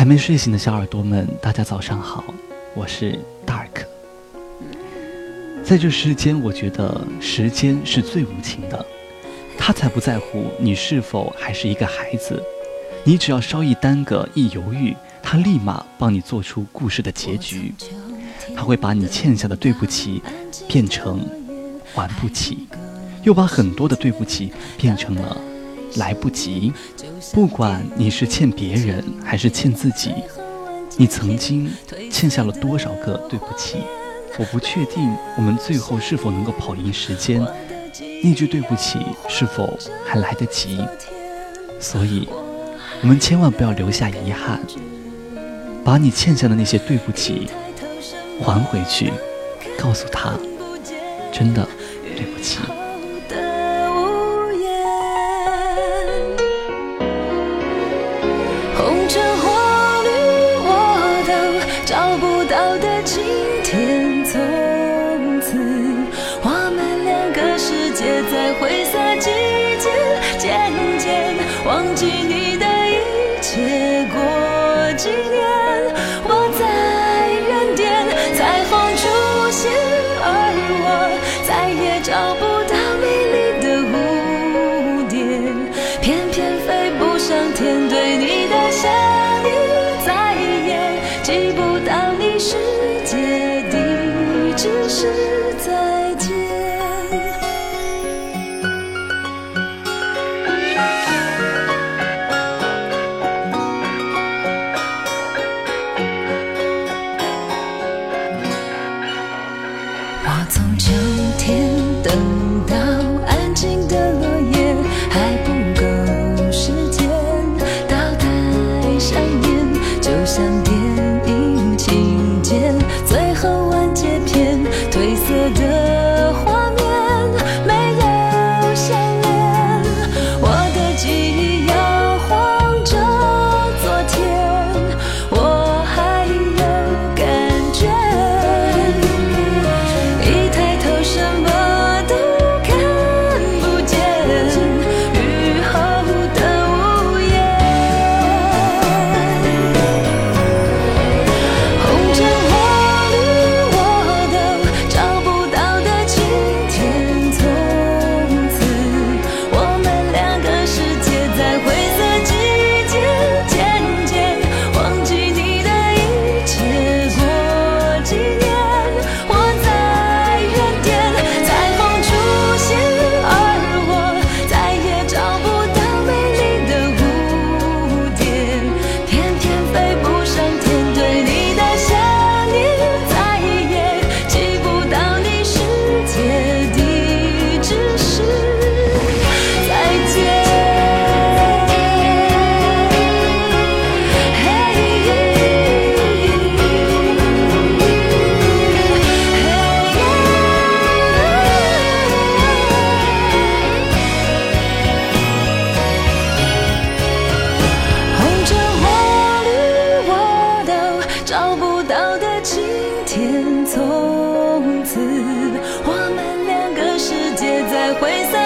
还没睡醒的小耳朵们，大家早上好，我是 Dark。在这世间，我觉得时间是最无情的，他才不在乎你是否还是一个孩子，你只要稍一耽搁、一犹豫，他立马帮你做出故事的结局，他会把你欠下的对不起变成还不起，又把很多的对不起变成了。来不及，不管你是欠别人还是欠自己，你曾经欠下了多少个对不起？我不确定我们最后是否能够跑赢时间，那句对不起是否还来得及？所以，我们千万不要留下遗憾，把你欠下的那些对不起还回去，告诉他，真的对不起。你的一切过几年，我在原点，彩虹出现，而我再也找不到美丽的蝴蝶，偏偏飞不上天。对你的想念再也记不到你世界的只是。天从此我们两个世界再会散